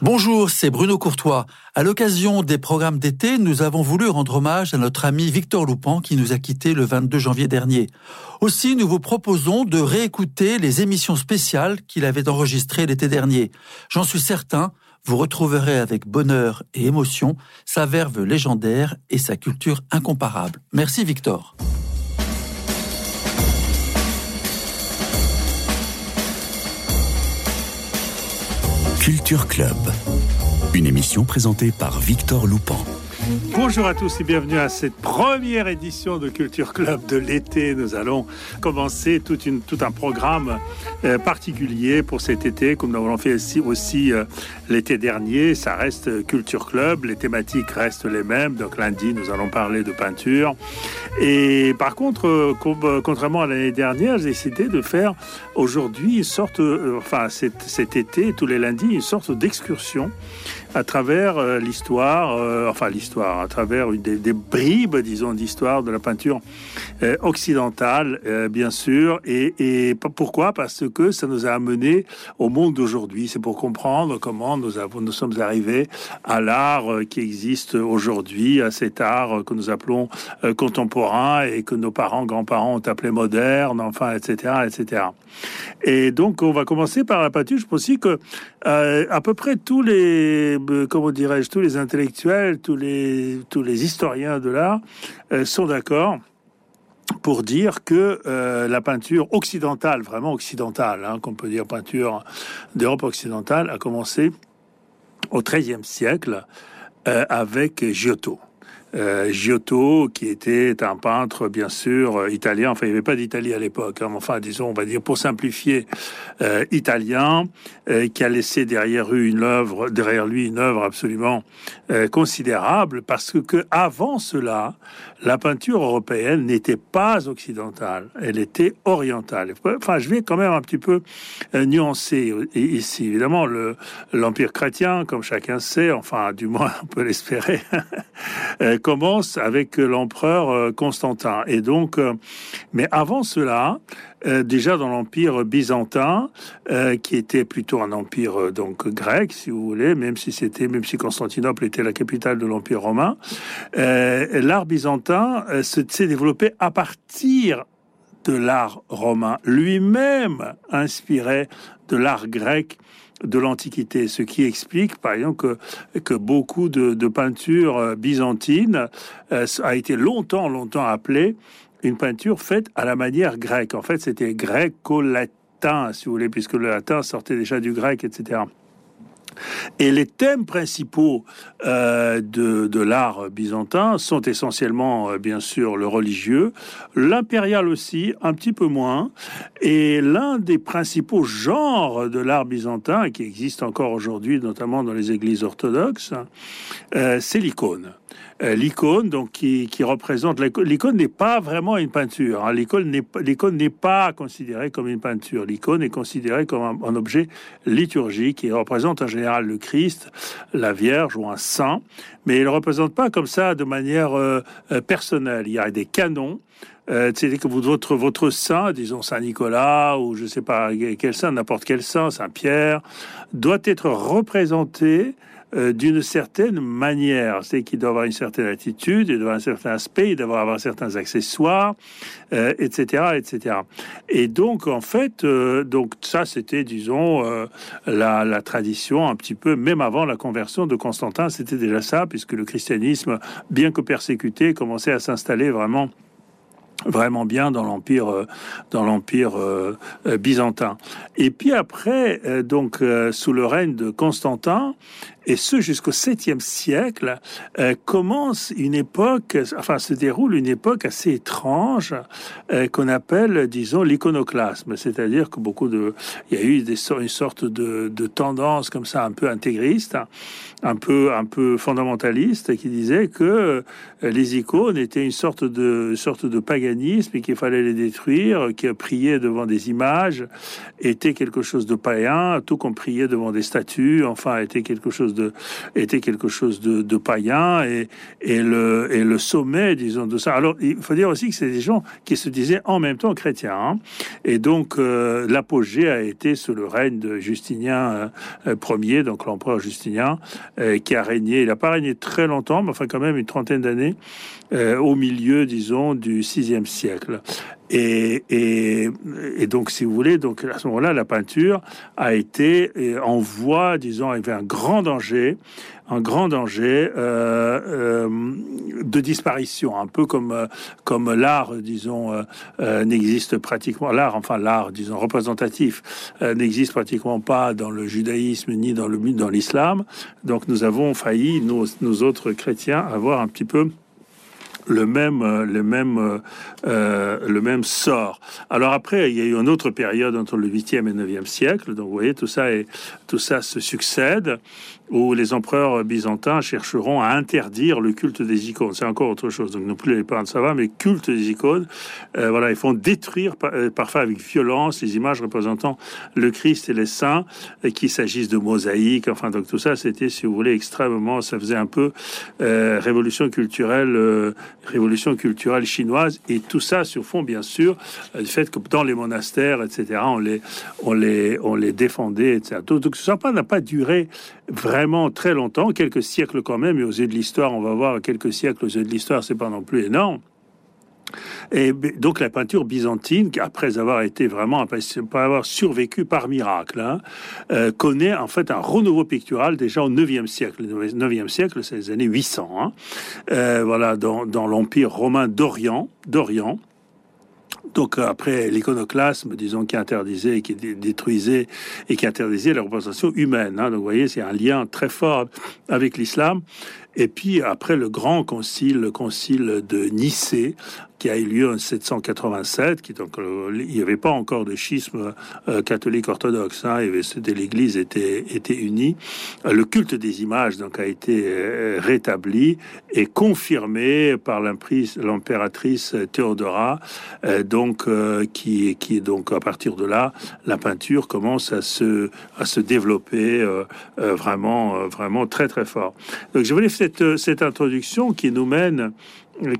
Bonjour, c'est Bruno Courtois. À l'occasion des programmes d'été, nous avons voulu rendre hommage à notre ami Victor Loupan qui nous a quittés le 22 janvier dernier. Aussi, nous vous proposons de réécouter les émissions spéciales qu'il avait enregistrées l'été dernier. J'en suis certain, vous retrouverez avec bonheur et émotion sa verve légendaire et sa culture incomparable. Merci Victor. Culture Club, une émission présentée par Victor Loupan. Bonjour à tous et bienvenue à cette première édition de Culture Club de l'été. Nous allons commencer tout, un programme euh, particulier pour cet été, comme nous l'avons fait aussi, euh, l'été dernier. Ça reste Culture Club, les thématiques restent les mêmes. Donc lundi, nous allons parler de peinture. Et par contre, euh, contrairement à l'année dernière, j'ai décidé de faire aujourd'hui une sorte, enfin cet, cet été, tous les lundis, une sorte d'excursion à travers l'histoire, enfin l'histoire, à travers des, bribes, disons, d'histoire de la peinture euh, occidentale, bien sûr. Et, pourquoi? Parce que ça nous a amené au monde d'aujourd'hui. C'est pour comprendre comment nous, avons, nous sommes arrivés à l'art qui existe aujourd'hui, à cet art que nous appelons contemporain et que nos parents, grands-parents ont appelé moderne, enfin, etc., etc. Et donc, on va commencer par la peinture. Je pense aussi que à peu près tous les euh, comment dirais-je, tous les intellectuels, tous les, tous les historiens de l'art euh, sont d'accord pour dire que euh, la peinture occidentale, vraiment occidentale, hein, qu'on peut dire peinture d'Europe occidentale, a commencé au XIIIe siècle avec Giotto euh, Giotto, qui était un peintre, bien sûr, euh, italien. Enfin, il n'y avait pas d'Italie à l'époque. Hein, enfin, disons, on va dire, pour simplifier, euh, italien, qui a laissé derrière lui une œuvre, derrière lui une œuvre absolument considérable, parce que, avant cela, la peinture européenne n'était pas occidentale, elle était orientale. Enfin, je vais quand même un petit peu nuancer ici. Évidemment, le l'empire chrétien, comme chacun sait, enfin, du moins, on peut l'espérer. commence avec l'empereur euh, Constantin. Et donc, euh, mais avant cela, euh, déjà dans l'empire byzantin, qui était plutôt un empire donc grec, si vous voulez, même si c'était, même si Constantinople était la capitale de l'empire romain, l'art byzantin s'est développé à partir de l'art romain, lui-même inspiré de l'art grec de l'Antiquité, ce qui explique par exemple que, que beaucoup de, peintures euh, byzantines euh, a été longtemps, longtemps appelée une peinture faite à la manière grecque. En fait, c'était gréco-latin, si vous voulez, puisque le latin sortait déjà du grec, etc. Et les thèmes principaux euh, de, l'art byzantin sont essentiellement, euh, bien sûr, le religieux, l'impérial aussi, un petit peu moins. Et l'un des principaux genres de l'art byzantin, qui existe encore aujourd'hui, notamment dans les églises orthodoxes, euh, c'est l'icône. Euh, l'icône, donc qui, représente l'icône n'est pas vraiment une peinture. Hein. L'icône n'est pas considérée comme une peinture. L'icône est considérée comme un, objet liturgique et représente en général le Christ, la Vierge ou un saint, mais il ne représente pas comme ça de manière euh, euh, personnelle. Il y a des canons. c'est-à-dire que votre, votre saint, disons Saint Nicolas ou je ne sais pas quel saint, n'importe quel saint, Saint Pierre, doit être représenté euh, d'une certaine manière. C'est qu'il doit avoir une certaine attitude, il doit avoir un certain aspect, il doit avoir certains accessoires, euh, etc., etc. Et donc, en fait, euh, donc ça, c'était, disons, la, la, tradition un petit peu, même avant la conversion de Constantin, c'était déjà ça, puisque le christianisme, bien que persécuté, commençait à s'installer vraiment vraiment bien dans l'empire dans l'empire byzantin. Et puis après, donc sous le règne de Constantin, et ce jusqu'au 7e siècle, commence une époque, enfin se déroule une époque assez étrange qu'on appelle, disons, l'iconoclasme. C'est-à-dire que beaucoup de, il y a eu des, une sorte de, de tendance comme ça, un peu intégriste, un peu un peu fondamentaliste, qui disait que les icônes étaient une sorte de sorte de paganisme et qu'il fallait les détruire, qui prier devant des images était quelque chose de païen, tout comme prier devant des statues, enfin était quelque chose de était quelque chose de, païen et, le et le sommet, disons, de ça. Alors il faut dire aussi que c'est des gens qui se disaient en même temps chrétiens, hein. et donc euh, l'apogée a été sous le règne de Justinien euh, Ier, donc l'empereur Justinien, euh, qui a régné. Il n'a pas régné très longtemps, mais enfin quand même une trentaine d'années. Euh, au milieu, disons, du VIe siècle. Et, donc, si vous voulez, donc à ce moment-là, la peinture a été euh, en voie, disons, avait un grand danger, un grand danger euh, euh, de disparition, un peu comme comme l'art, disons, n'existe pratiquement l'art, enfin l'art, disons, représentatif n'existe pratiquement pas dans le judaïsme ni dans le dans l'islam. Donc, nous avons failli, nous, nous autres chrétiens, avoir un petit peu le même, euh, le même, euh, euh, le même sort. Alors après, il y a eu une autre période entre le 8e et 9e siècle. Donc vous voyez, tout ça, est, tout ça se succède où les empereurs byzantins chercheront à interdire le culte des icônes. C'est encore autre chose. Donc non plus les parents ça va, mais culte des icônes. Voilà, ils font détruire parfois avec violence les images représentant le Christ et les saints, qu'il s'agisse de mosaïques. Enfin, donc tout ça, c'était, si vous voulez, extrêmement. Ça faisait un peu révolution culturelle, révolution culturelle chinoise, et tout ça sur fond, bien sûr, du fait que dans les monastères, etc., on les, on les, on les défendait, etc. Donc, donc ça n'a pas duré vraiment très longtemps, quelques siècles quand même, et aux yeux de l'histoire, on va voir quelques siècles aux yeux de l'histoire, c'est pas non plus énorme. Et donc la peinture byzantine, après avoir été vraiment, après avoir survécu par miracle, hein, euh, connaît en fait un renouveau pictural déjà au 9e siècle. Le 9e siècle, c'est les années 800. Hein, euh, voilà, dans, l'empire romain d'Orient, d'Orient. Donc après l'iconoclasme, disons, qui interdisait, qui détruisait et qui interdisait la représentation humaine. Hein. Donc vous voyez, c'est un lien très fort avec l'islam. Et puis après le grand concile, le concile de Nicée, qui a eu lieu en 787, qui donc euh, il n'y avait pas encore de schisme euh, catholique orthodoxe, hein, avait, l'Église était unie. Euh, le culte des images donc a été rétabli et confirmé par l'impératrice Théodora, donc qui qui donc à partir de là la peinture commence à se à se développer vraiment vraiment très très fort. Donc je voulais cette cette introduction qui nous mène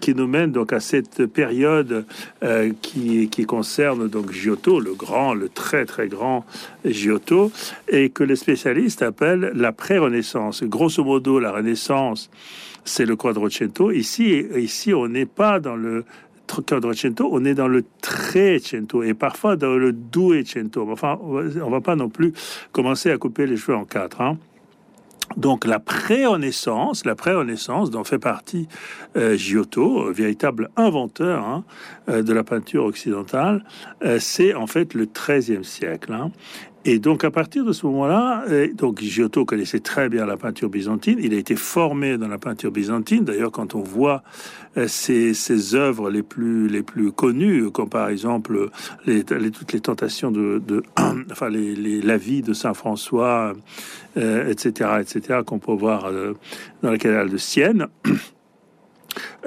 qui nous mène donc à cette période euh, qui, concerne donc Giotto, le grand, le très très grand Giotto, et que les spécialistes appellent la pré-Renaissance. Grosso modo, la Renaissance, c'est le Quattrocento. Ici, ici, on n'est pas dans le Quattrocento, on est dans le Trecento et parfois dans le Duecento. Enfin, on va pas non plus commencer à couper les cheveux en quatre. Hein. Donc la pré-renaissance, la pré-renaissance dont fait partie euh, Giotto, véritable inventeur hein, euh, de la peinture occidentale, euh, c'est en fait le XIIIe siècle. Hein. Et donc à partir de ce moment-là, donc Giotto connaissait très bien la peinture byzantine. Il a été formé dans la peinture byzantine. D'ailleurs, quand on voit ses, ses œuvres les plus les plus connues, comme par exemple toutes les tentations de, enfin les, la vie de Saint François, etc., etc., qu'on peut voir euh, dans la cathédrale de Sienne.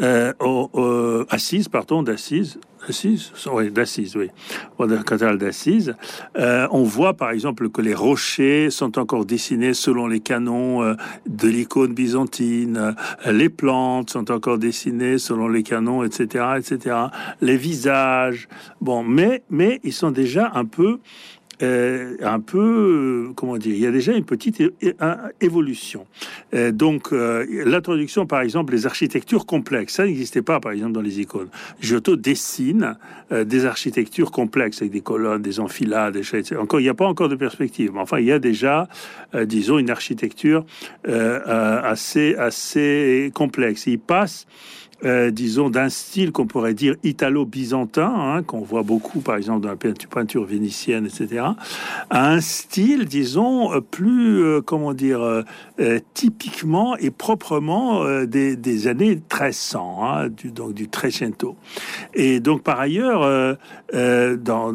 Euh, au, Assise, pardon, d'Assise, Assise, oui, d'Assise, oui, d'Assise. Euh, on voit par exemple que les rochers sont encore dessinés selon les canons euh, de l'icône byzantine. Les plantes sont encore dessinées selon les canons, etc., etc. Les visages, bon, mais mais ils sont déjà un peu euh, un peu, euh, comment dire, il y a déjà une petite évolution. Euh, donc, l'introduction, par exemple, des architectures complexes, ça n'existait pas, par exemple, dans les icônes. Giotto dessine des architectures complexes avec des colonnes, des enfilades, des etc. Encore, il n'y a pas encore de perspective, mais enfin, il y a déjà, disons, une architecture assez, assez complexe. Il passe euh, disons, d'un style qu'on pourrait dire italo-byzantin, hein, qu'on voit beaucoup, par exemple, dans la peinture vénitienne, etc., à un style, disons, euh, plus, euh, comment dire, typiquement et proprement des, des, années 1300, hein, du, donc du Trecento. Et donc, par ailleurs,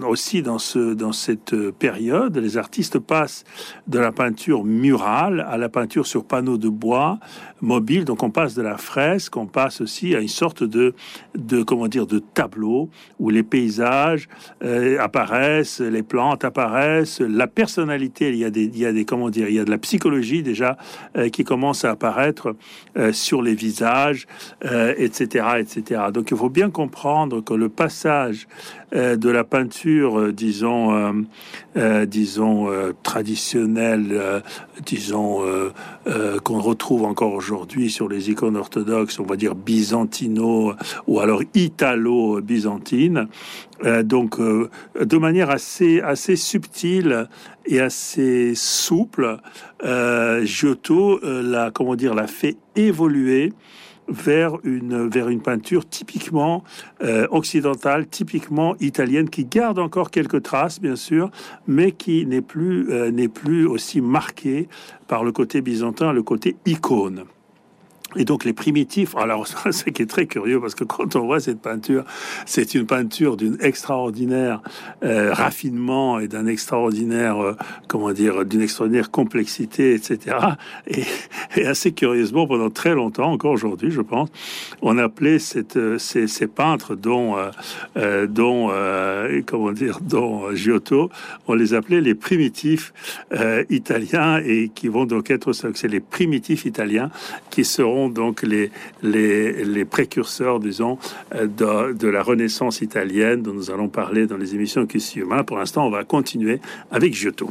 aussi dans, ce, dans cette période, les artistes passent de la peinture murale à la peinture sur panneaux de bois mobile. Donc, on passe de la fresque, on passe aussi à une sorte de, de comment dire, de tableau où les paysages euh, apparaissent, les plantes apparaissent, la personnalité, il y a des, il y a des, comment dire, il y a de la psychologie déjà euh, qui commence à apparaître euh, sur les visages, etc., etc. Donc il faut bien comprendre que le passage de la peinture, disons, disons traditionnelle, disons qu'on retrouve encore aujourd'hui sur les icônes orthodoxes, on va dire ou alors italo-byzantine, euh, donc euh, de manière assez assez subtile et assez souple, euh, Giotto l'a comment dire l'a fait évoluer vers une vers une peinture typiquement occidentale, typiquement italienne, qui garde encore quelques traces bien sûr, mais qui n'est plus n'est plus aussi marquée par le côté byzantin, le côté icône. Et donc les primitifs, alors ce qui est très curieux parce que quand on voit cette peinture, c'est une peinture d'une extraordinaire euh, raffinement et d'un extraordinaire, euh, comment dire, d'une extraordinaire complexité, etc. Et, assez curieusement, pendant très longtemps, encore aujourd'hui, je pense, on appelait euh, ces, peintres dont, dont comment dire, dont Giotto, on les appelait les primitifs italiens et qui vont donc être, c'est les primitifs italiens qui seront donc les, les, précurseurs, disons, euh, de, de, la Renaissance italienne dont nous allons parler dans les émissions qui suivent. Pour l'instant, on va continuer avec Giotto.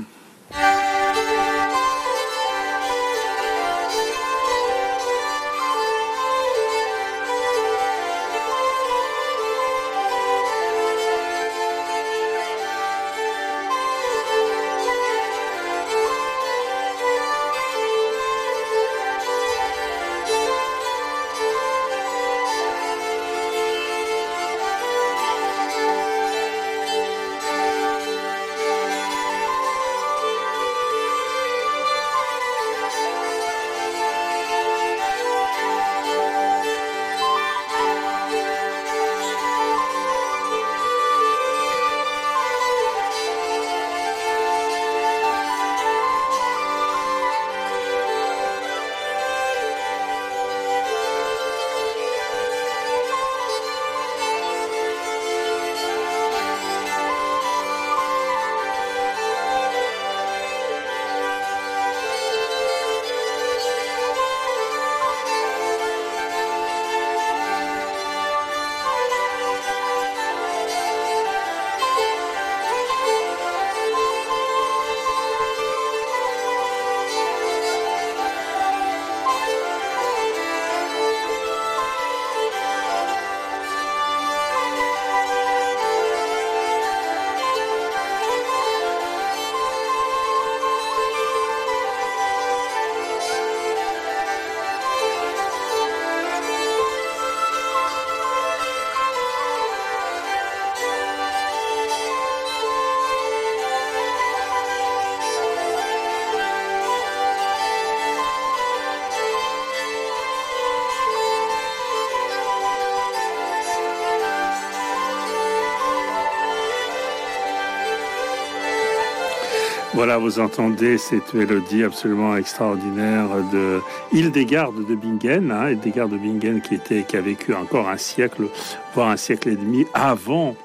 Voilà, vous entendez cette mélodie absolument extraordinaire de Hildegarde de Bingen, hein, Hildegarde de Bingen qui était, qui a vécu encore un siècle, voire un siècle et demi avant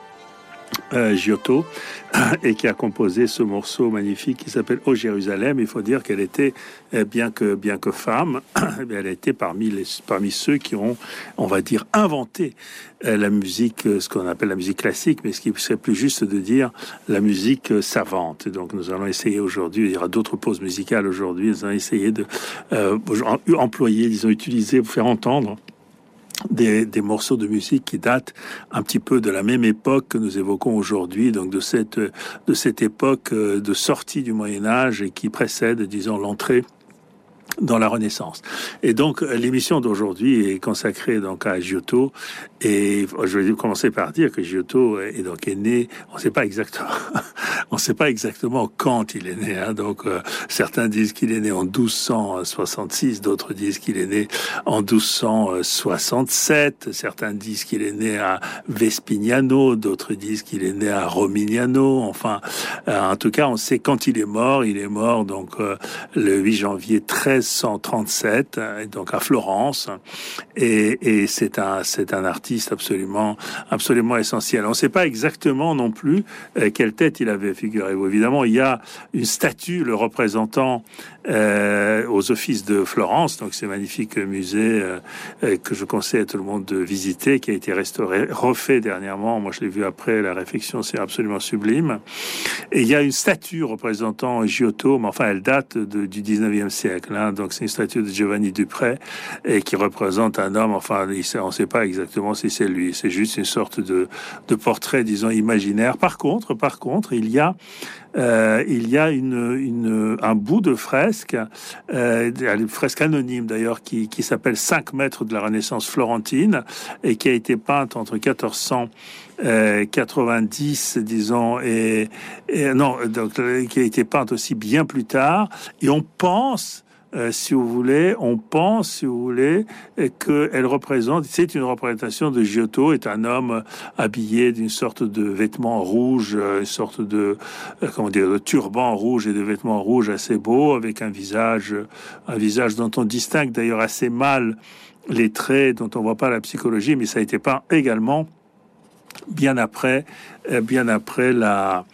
euh, Giotto et qui a composé ce morceau magnifique qui s'appelle Au Jérusalem. Il faut dire qu'elle était, euh, bien que bien que femme, eh elle était parmi les parmi ceux qui ont, on va dire, inventé euh, la musique, ce qu'on appelle la musique classique, mais ce qui serait plus juste de dire la musique savante. Donc nous allons essayer aujourd'hui, il y aura d'autres pauses musicales aujourd'hui, nous allons essayer de employer, disons, utiliser, faire entendre des, morceaux de musique qui datent un petit peu de la même époque que nous évoquons aujourd'hui, donc de cette, de cette époque euh, de sortie du Moyen Âge et qui précède, disons, l'entrée dans la Renaissance. Et donc l'émission d'aujourd'hui est consacrée donc à Giotto et je vais commencer par dire que Giotto est donc né, on ne sait pas exactement, on sait pas exactement quand il est né. Hein, donc euh, certains disent qu'il est né en 1266, d'autres disent qu'il est né en 1267, certains disent qu'il est né à Vespignano, d'autres disent qu'il est né à Romignano. Enfin, euh, en tout cas, on sait quand il est mort. Il est mort donc euh, le 8 janvier 13 1937, donc à Florence, et, c'est un artiste absolument essentiel. On ne sait pas exactement non plus quelle tête il avait, figurez-vous. Évidemment, il y a une statue le représentant euh, aux offices de Florence, donc c'est magnifique musée euh, que je conseille à tout le monde de visiter, qui a été restauré, refait dernièrement. Moi, je l'ai vu après la réflexion, c'est absolument sublime. Et il y a une statue représentant Giotto, mais enfin, elle date du 19e siècle. Hein, donc c'est une statue de Giovanni Dupré et qui représente un homme. Enfin, on ne sait pas exactement si c'est lui. C'est juste une sorte de, portrait, disons, imaginaire. Par contre, par contre, il y a euh, il y a un bout de fresque, euh, une fresque anonyme d'ailleurs, qui, s'appelle 5 mètres de la Renaissance florentine et qui a été peinte entre 1490, euh, disons, et, et non, donc, qui a été peinte aussi bien plus tard. Et on pense euh, si vous voulez, on pense, si vous voulez, qu'elle représente, c'est une représentation de Giotto, est un homme habillé d'une sorte de vêtements rouges, euh, une sorte de, euh, comment dire, de turban rouge et de vêtements rouges assez beaux, avec un visage, un visage dont on distingue d'ailleurs assez mal les traits, dont on voit pas la psychologie, mais ça a été peint également bien après, bien après la,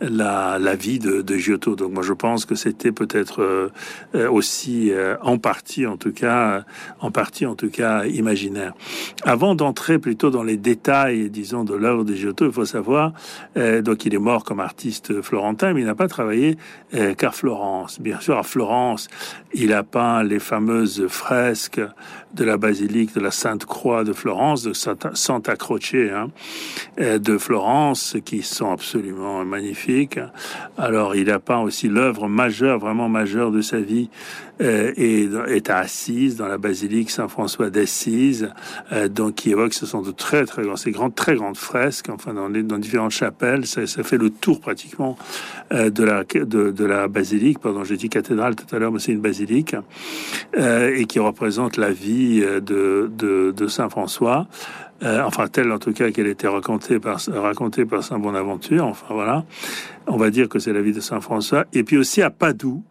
la, la vie de, de, Giotto. Donc moi je pense que c'était peut-être euh, euh, aussi euh, en partie, en tout cas, en partie en tout cas imaginaire. Avant d'entrer plutôt dans les détails, disons, de l'œuvre de Giotto, il faut savoir, donc il est mort comme artiste florentin, mais il n'a pas travaillé qu'à Florence. Bien sûr, à Florence, il a peint les fameuses fresques de la basilique de la Sainte Croix de Florence, de Santa Croce, hein, de Florence, qui sont absolument magnifiques. Alors, il a peint aussi l'œuvre majeure, vraiment majeure de sa vie, et est à Assise, dans la basilique Saint-François d'Assise, euh, donc qui évoque, ce sont de très très grands, ces grandes, très grandes fresques, enfin dans, les, dans différentes chapelles, ça, ça, fait le tour pratiquement euh, de la de, de, la basilique. Pardon, j'ai dit cathédrale tout à l'heure, mais c'est une basilique, euh, et qui représente la vie de, de, de Saint François. Euh, enfin telle en tout cas qu'elle était racontée par racontée par Saint Bonaventure. Enfin voilà, on va dire que c'est la vie de Saint François. Et puis aussi à Padoue,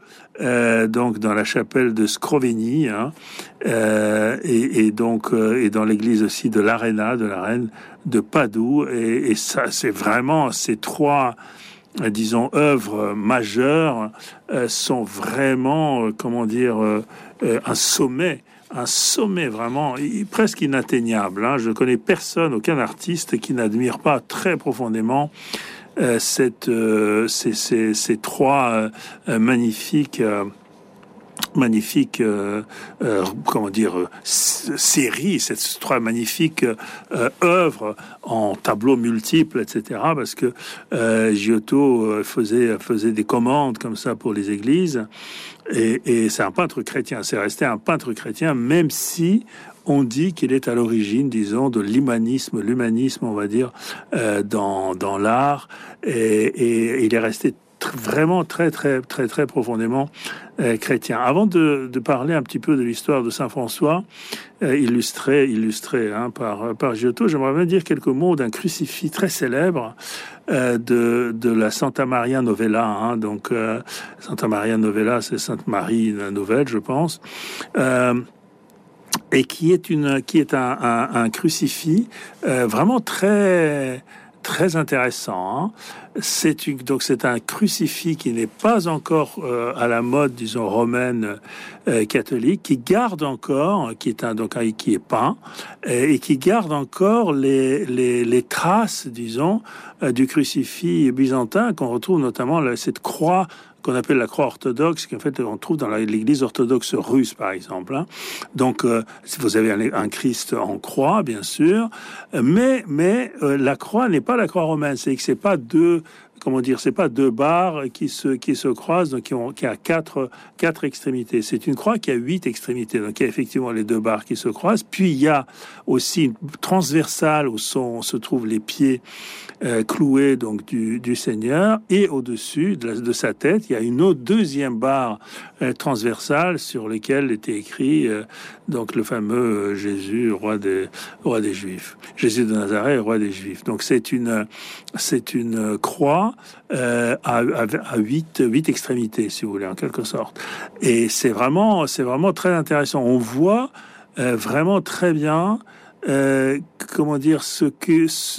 euh, donc dans la chapelle de Scrovegni, hein, euh, et, et, donc et dans l'église aussi de l'Arena, de la Reine de Padoue. Et, et ça, c'est vraiment ces trois disons, œuvres majeures sont vraiment, comment dire, un sommet un sommet vraiment presque inatteignable. Hein. Je ne connais personne, aucun artiste qui n'admire pas très profondément euh, cette, euh, ces, ces, ces, trois euh, magnifiques magnifique euh, euh, comment dire série cette trois magnifiques euh, œuvres en tableaux multiples etc parce que Giotto faisait faisait des commandes comme ça pour les églises et, c'est un peintre chrétien c'est resté un peintre chrétien même si on dit qu'il est à l'origine, disons, de l'humanisme, l'humanisme, on va dire, dans, dans l'art, et, et, il est resté vraiment très très très très profondément euh, chrétien. Avant de, parler un petit peu de l'histoire de Saint François, euh, illustré illustré hein, par par Giotto, j'aimerais bien dire quelques mots d'un crucifix très célèbre euh, de de la Santa Maria Novella. Hein, donc euh, Santa Maria Novella, c'est Sainte Marie la Nouvelle, je pense. Et qui est une qui est un crucifix vraiment très très intéressant. Hein. C'est donc c'est un crucifix qui n'est pas encore euh, à la mode, disons romaine euh, catholique, qui garde encore, qui est un donc qui est peint et, qui garde encore les, traces, disons, euh, du crucifix byzantin qu'on retrouve notamment cette croix qu'on appelle la croix orthodoxe, qu'en fait on trouve dans l'église orthodoxe russe, par exemple. Hein. Donc, euh, vous avez un, Christ en croix, bien sûr, mais mais euh, la croix n'est pas la croix romaine, c'est que c'est pas deux comment dire, c'est pas deux barres qui se qui se croisent, donc qui ont qui a quatre quatre extrémités. C'est une croix qui a huit extrémités, donc il y a effectivement les deux barres qui se croisent. Puis il y a aussi une transversale où sont se trouvent les pieds euh, cloués donc du, du Seigneur, et au-dessus de, sa tête, il y a une autre deuxième barre euh, transversale sur laquelle était écrit euh, donc le fameux Jésus, roi des roi des Juifs, Jésus de Nazareth, roi des Juifs. Donc c'est une c'est une croix euh, à, à, huit, huit extrémités, si vous voulez, en quelque sorte. Et c'est vraiment, c'est vraiment très intéressant. On voit euh, vraiment très bien euh, comment dire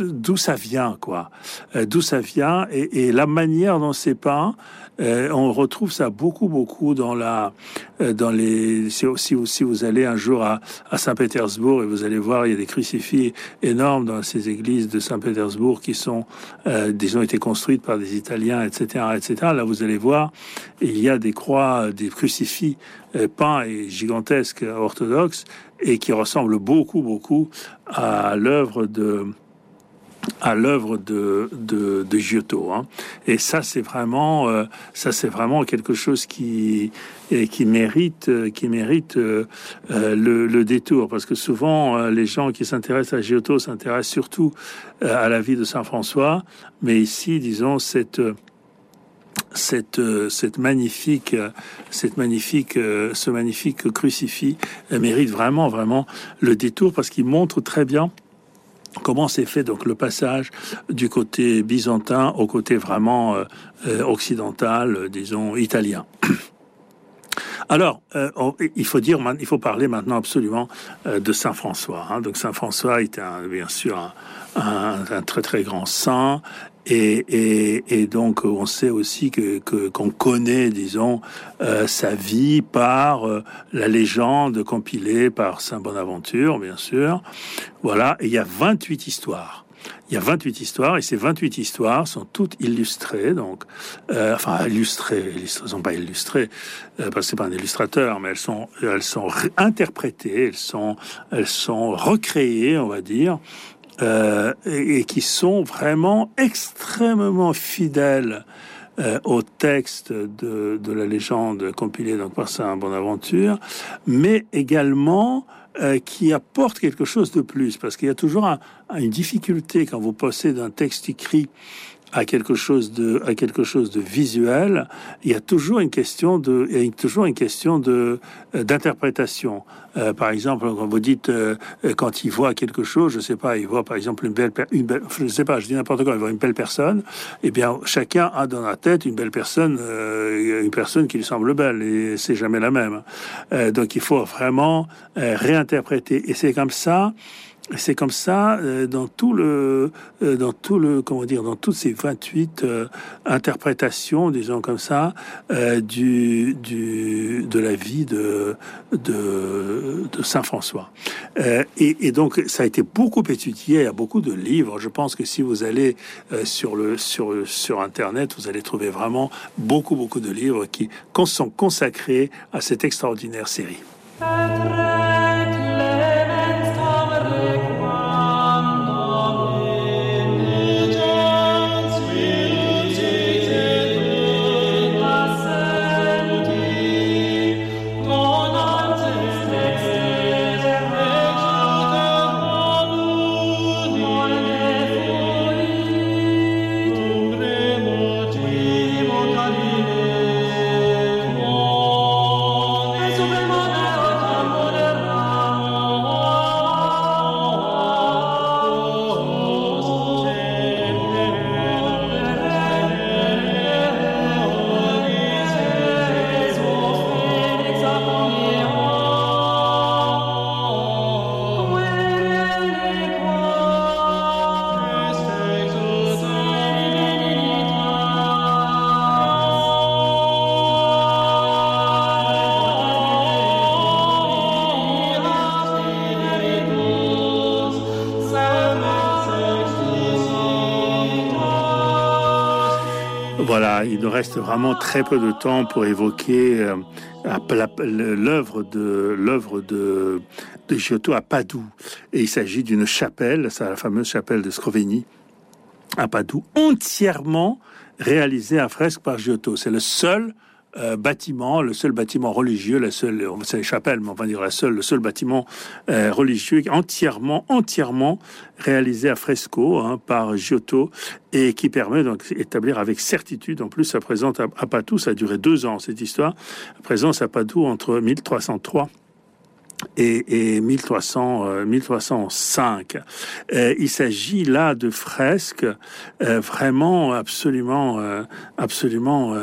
d'où ça vient quoi d'où ça vient et, et, la manière dont c'est peint euh, on retrouve ça beaucoup, beaucoup dans la, euh, dans les. Si, si, si vous allez un jour à, à Saint-Pétersbourg et vous allez voir, il y a des crucifix énormes dans ces églises de Saint-Pétersbourg qui sont, euh, ont été construites par des Italiens, etc., etc. Là, vous allez voir, il y a des croix, des crucifix euh, peints et gigantesques orthodoxes et qui ressemblent beaucoup, beaucoup à l'œuvre de à l'œuvre de, de, Giotto. Hein. Et ça, c'est vraiment, euh, vraiment quelque chose qui, qui mérite, qui mérite euh, euh, le, le, détour. Parce que souvent, les gens qui s'intéressent à Giotto s'intéressent surtout à la vie de Saint François. Mais ici, disons, cette, cette, cette magnifique, cette magnifique, ce magnifique crucifix mérite vraiment, vraiment le détour parce qu'il montre très bien comment s'est fait donc le passage du côté byzantin au côté vraiment euh, euh, occidental, euh, disons italien. Alors, il faut dire, il faut parler maintenant absolument de Saint François. Hein. Donc Saint François était bien sûr un, un, très très grand saint et, et, et, donc, on sait aussi que qu'on connaît, disons, euh, sa vie par euh, la légende compilée par Saint Bonaventure, bien sûr. Voilà, et il y a 28 histoires. Il y a 28 histoires et ces 28 histoires sont toutes illustrées, donc, euh, enfin illustrées, elles sont pas illustrées euh, parce que c'est pas un illustrateur, mais elles sont, elles sont interprétées, elles sont, elles sont recréées, on va dire, euh, et, qui sont vraiment extrêmement fidèles euh, au texte de, la légende compilée donc par Saint Bonaventure, mais également euh, qui apportent quelque chose de plus, parce qu'il y a toujours un, une difficulté quand vous possédez un texte écrit à quelque chose de à quelque chose de visuel, il y a toujours une question de il y a toujours une question de euh, d'interprétation. Euh, par exemple, quand vous dites euh, quand il voit quelque chose, je sais pas, il voit par exemple une belle une belle, je sais pas, je dis n'importe quoi, il voit une belle personne, eh bien chacun a dans la tête une belle personne, une personne qui lui semble belle et c'est jamais la même. donc il faut vraiment réinterpréter et c'est comme ça c'est comme ça euh, dans tout le, euh, dans tout le, comment dire, dans toutes ces 28 euh, interprétations, disons comme ça, du, du, de la vie de, de, Saint François. Et, donc, ça a été beaucoup étudié. A beaucoup de livres. Je pense que si vous allez sur le, sur, sur Internet, vous allez trouver vraiment beaucoup, beaucoup de livres qui sont consacrés à cette extraordinaire série. Il nous reste vraiment très peu de temps pour évoquer euh, l'œuvre de Giotto à Padoue. Et il s'agit d'une chapelle, la fameuse chapelle de Scrovegni à Padoue, entièrement réalisée à fresque par Giotto. C'est le seul euh, bâtiment, le seul bâtiment religieux, la seule, c'est les chapelles, mais on va dire la seule, le seul bâtiment euh, religieux entièrement, entièrement réalisé à fresco hein, par Giotto et qui permet donc d'établir avec certitude, en plus sa présence à, à Padoue, ça a duré deux ans cette histoire, présence à Padoue entre 1303 et, et 1300, 1305. Euh, il s'agit là de fresques euh, vraiment absolument, euh, absolument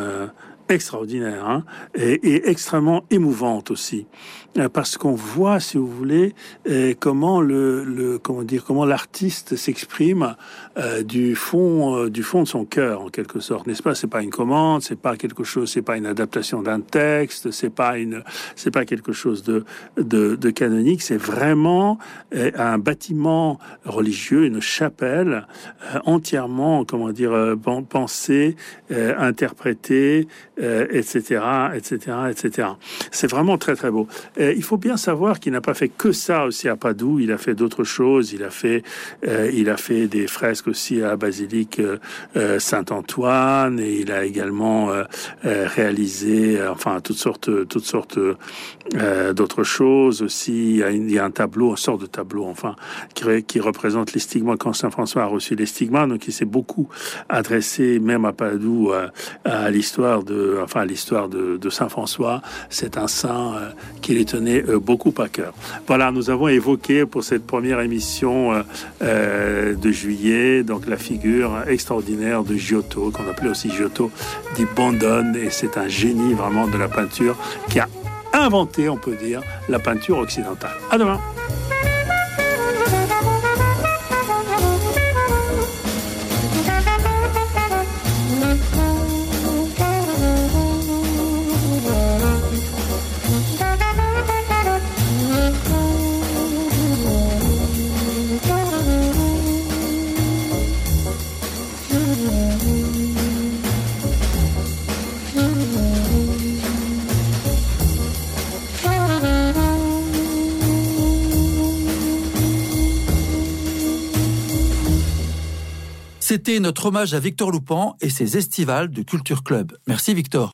extraordinaires hein, et, et, extrêmement émouvantes aussi. Euh, parce qu'on voit, si vous voulez, euh, comment le, le comment dire, comment l'artiste s'exprime euh, du fond, du fond de son cœur, en quelque sorte, n'est-ce pas? C'est pas une commande, c'est pas quelque chose, c'est pas une adaptation d'un texte, c'est pas une, c'est pas quelque chose de de, canonique, c'est vraiment un bâtiment religieux, une chapelle entièrement, comment dire, pensée, interprétée, etc., etc., etc. C'est vraiment très très beau. Euh, il faut bien savoir qu'il n'a pas fait que ça aussi à Padoue. Il a fait d'autres choses. Il a fait, euh, il a fait des fresques aussi à la basilique euh, Saint-Antoine et il a également réalisé, enfin, toutes sortes, toutes sortes d'autres choses aussi. Il y, a un tableau, une sorte de tableau, enfin, qui, représente les stigmas quand Saint François a reçu les stigmas. Donc, il s'est beaucoup adressé, même à Padoue, à, l'histoire de, enfin, l'histoire de, de Saint François. C'est un saint qui est tenait euh, beaucoup à cœur. Voilà, nous avons évoqué pour cette première émission euh, euh, de juillet, donc la figure extraordinaire de Giotto, qu'on appelait aussi Giotto di Bondone, et c'est un génie vraiment de la peinture qui a inventé, on peut dire, la peinture occidentale. À demain. Notre hommage à Victor Loupan et ses estivales de Culture Club. Merci Victor.